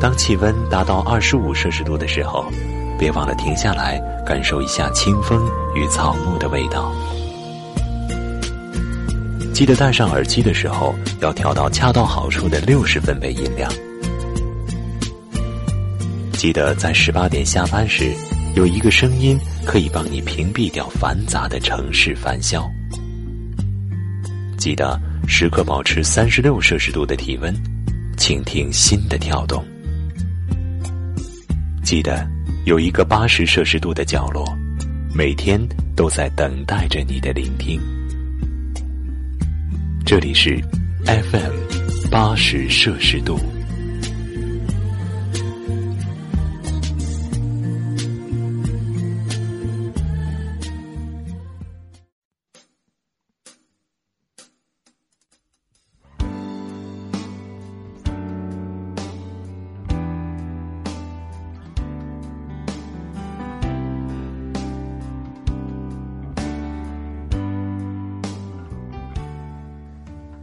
当气温达到二十五摄氏度的时候，别忘了停下来感受一下清风与草木的味道。记得戴上耳机的时候，要调到恰到好处的六十分贝音量。记得在十八点下班时，有一个声音可以帮你屏蔽掉繁杂的城市烦嚣。记得时刻保持三十六摄氏度的体温，倾听心的跳动。记得有一个八十摄氏度的角落，每天都在等待着你的聆听。这里是 FM 八十摄氏度。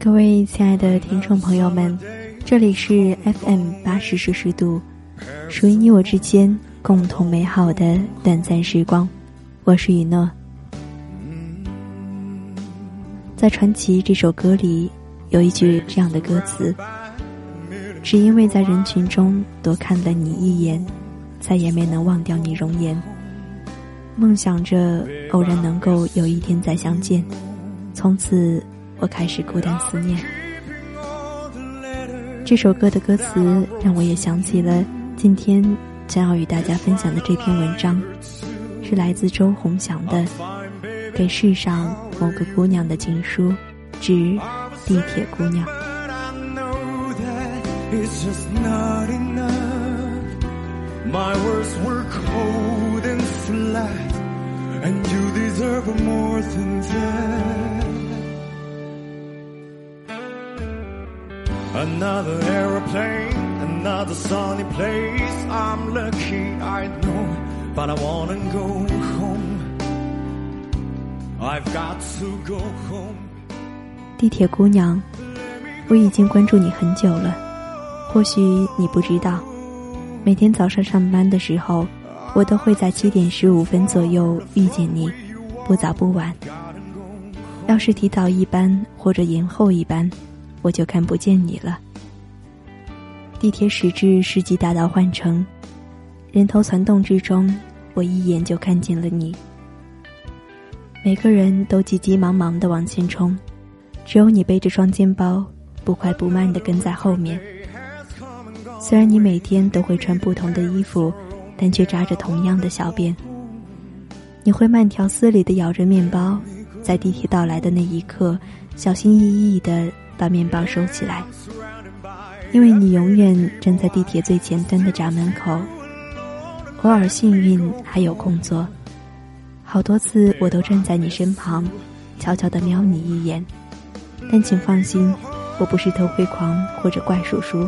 各位亲爱的听众朋友们，这里是 FM 八十摄氏度，属于你我之间共同美好的短暂时光。我是雨诺。在《传奇》这首歌里，有一句这样的歌词：“只因为在人群中多看了你一眼，再也没能忘掉你容颜。梦想着偶然能够有一天再相见，从此。”我开始孤单思念。这首歌的歌词让我也想起了今天将要与大家分享的这篇文章，是来自周鸿祥的《给世上某个姑娘的情书》，指地铁姑娘。Another aeroplane, another sunny place. I'm lucky, I know, but I wanna go home. I've got to go home. 地铁姑娘，我已经关注你很久了。或许你不知道，每天早上上班的时候，我都会在七点十五分左右遇见你，不早不晚。要是提早一班或者延后一班。我就看不见你了。地铁驶至世纪大道换乘，人头攒动之中，我一眼就看见了你。每个人都急急忙忙的往前冲，只有你背着双肩包，不快不慢的跟在后面。虽然你每天都会穿不同的衣服，但却扎着同样的小辫。你会慢条斯理的咬着面包，在地铁到来的那一刻，小心翼翼的。把面包收起来，因为你永远站在地铁最前端的闸门口。偶尔幸运还有空座，好多次我都站在你身旁，悄悄地瞄你一眼。但请放心，我不是偷窥狂或者怪叔叔，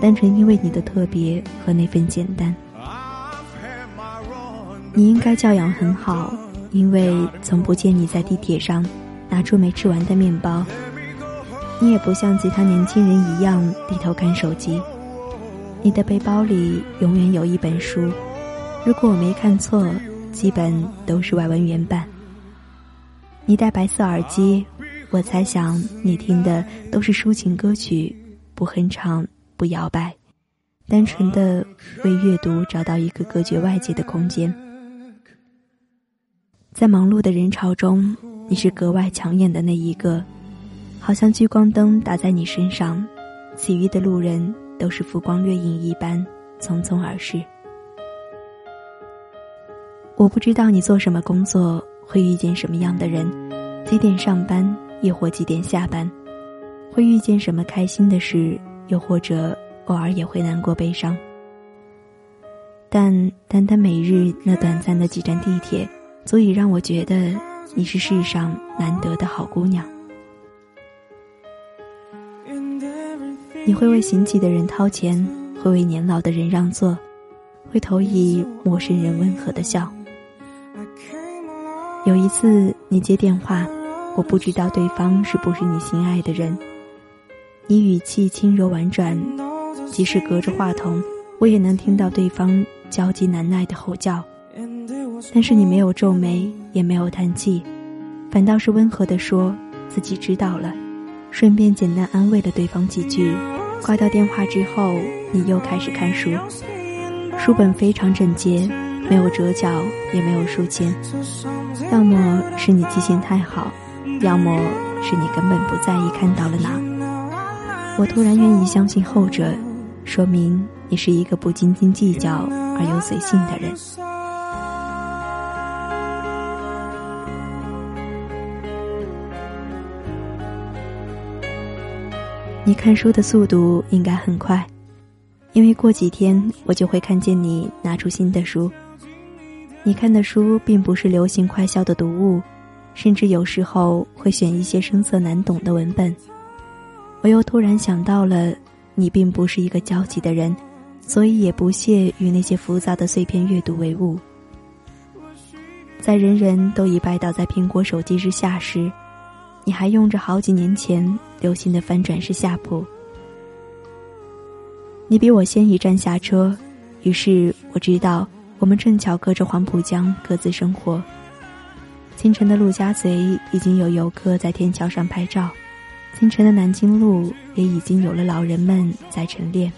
单纯因为你的特别和那份简单。你应该教养很好，因为从不见你在地铁上拿出没吃完的面包。你也不像其他年轻人一样低头看手机，你的背包里永远有一本书，如果我没看错，基本都是外文原版。你戴白色耳机，我猜想你听的都是抒情歌曲，不哼唱，不摇摆，单纯的为阅读找到一个隔绝外界的空间。在忙碌的人潮中，你是格外抢眼的那一个。好像聚光灯打在你身上，其余的路人都是浮光掠影一般匆匆而逝。我不知道你做什么工作，会遇见什么样的人，几点上班，亦或几点下班，会遇见什么开心的事，又或者偶尔也会难过悲伤。但单单每日那短暂的几站地铁，足以让我觉得你是世上难得的好姑娘。你会为行乞的人掏钱，会为年老的人让座，会投以陌生人温和的笑。有一次你接电话，我不知道对方是不是你心爱的人，你语气轻柔婉转，即使隔着话筒，我也能听到对方焦急难耐的吼叫。但是你没有皱眉，也没有叹气，反倒是温和地说自己知道了，顺便简单安慰了对方几句。挂掉电话之后，你又开始看书，书本非常整洁，没有折角，也没有书签。要么是你记性太好，要么是你根本不在意看到了哪。我突然愿意相信后者，说明你是一个不斤斤计较而又随性的人。你看书的速度应该很快，因为过几天我就会看见你拿出新的书。你看的书并不是流行快销的读物，甚至有时候会选一些生涩难懂的文本。我又突然想到了，你并不是一个焦急的人，所以也不屑与那些浮躁的碎片阅读为伍。在人人都已拜倒在苹果手机之下时。你还用着好几年前流行的翻转式下铺。你比我先一站下车，于是我知道我们正巧隔着黄浦江各自生活。清晨的陆家嘴已经有游客在天桥上拍照，清晨的南京路也已经有了老人们在晨练。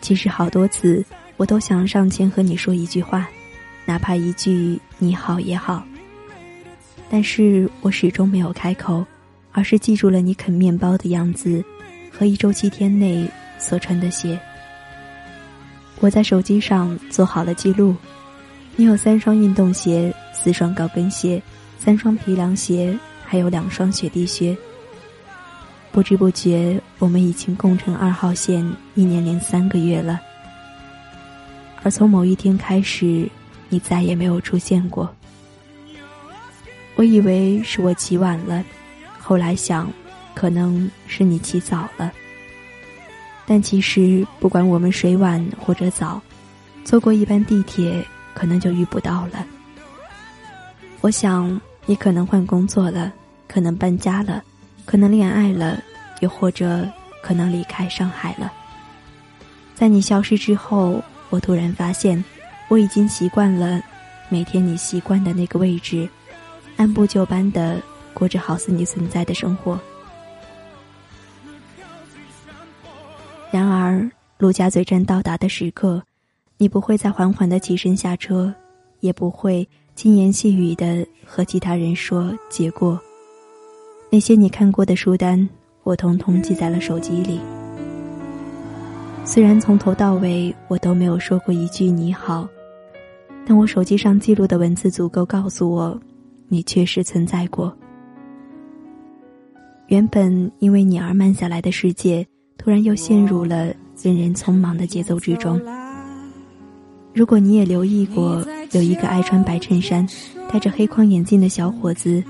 其实好多次我都想上前和你说一句话，哪怕一句你好也好。但是我始终没有开口，而是记住了你啃面包的样子，和一周七天内所穿的鞋。我在手机上做好了记录，你有三双运动鞋、四双高跟鞋、三双皮凉鞋，还有两双雪地靴。不知不觉，我们已经共乘二号线一年零三个月了。而从某一天开始，你再也没有出现过。我以为是我起晚了，后来想，可能是你起早了。但其实不管我们谁晚或者早，坐过一班地铁，可能就遇不到了。我想你可能换工作了，可能搬家了，可能恋爱了，又或者可能离开上海了。在你消失之后，我突然发现，我已经习惯了每天你习惯的那个位置。按部就班的过着好似你存在的生活。然而，陆家嘴站到达的时刻，你不会再缓缓的起身下车，也不会轻言细语的和其他人说结果。那些你看过的书单，我统统记在了手机里。虽然从头到尾我都没有说过一句你好，但我手机上记录的文字足够告诉我。你确实存在过。原本因为你而慢下来的世界，突然又陷入了人人匆忙的节奏之中。如果你也留意过，有一个爱穿白衬衫、戴着黑框眼镜的小伙子，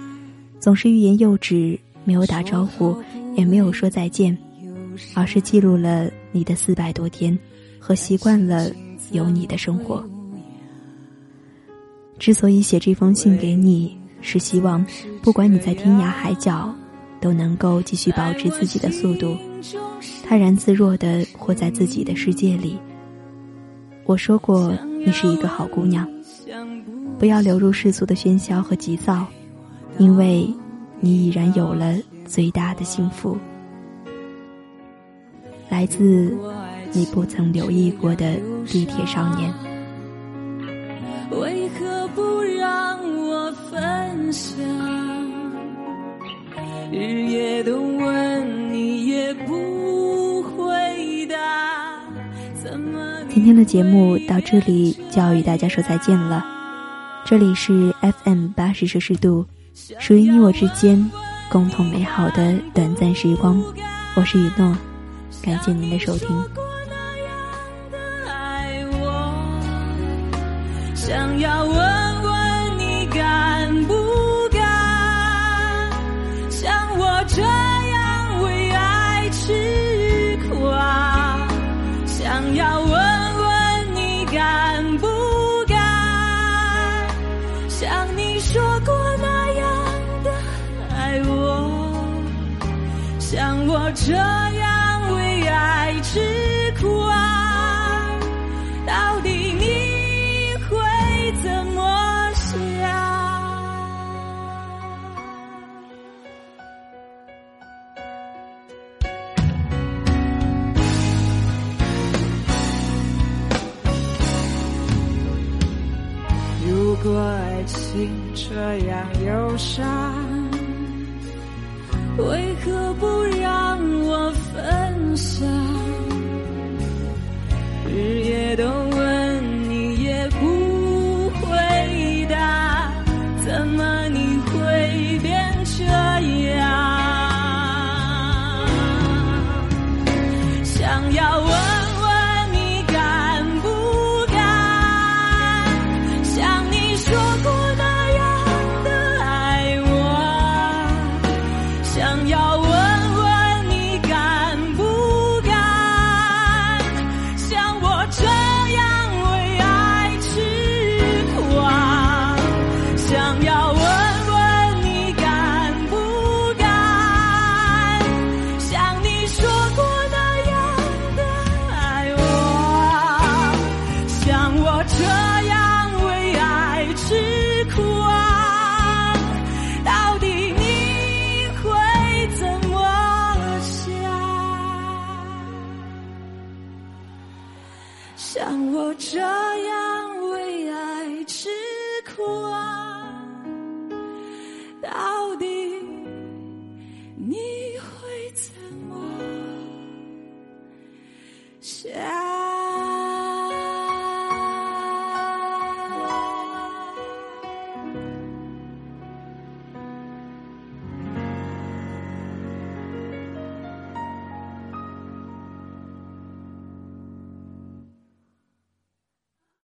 总是欲言又止，没有打招呼，也没有说再见，而是记录了你的四百多天，和习惯了有你的生活。之所以写这封信给你。是希望，不管你在天涯海角，都能够继续保持自己的速度，泰然自若的活在自己的世界里。我说过，你是一个好姑娘，不要流入世俗的喧嚣和急躁，因为你已然有了最大的幸福，来自你不曾留意过的地铁少年。为何不让我分享？日夜都问你也不回答。今天的节目到这里就要与大家说再见了。这里是 FM 八十摄氏度，属于你我之间共同美好的短暂时光。我是雨诺，感谢您的收听。这样为爱痴狂，到底你会怎么想？如果爱情这样忧伤。为何想要问问你敢不敢，像我这样为爱痴狂？想要问问你敢不敢，像你说过那样的爱我？像我这样我这样为爱吃苦啊到底你会怎么想？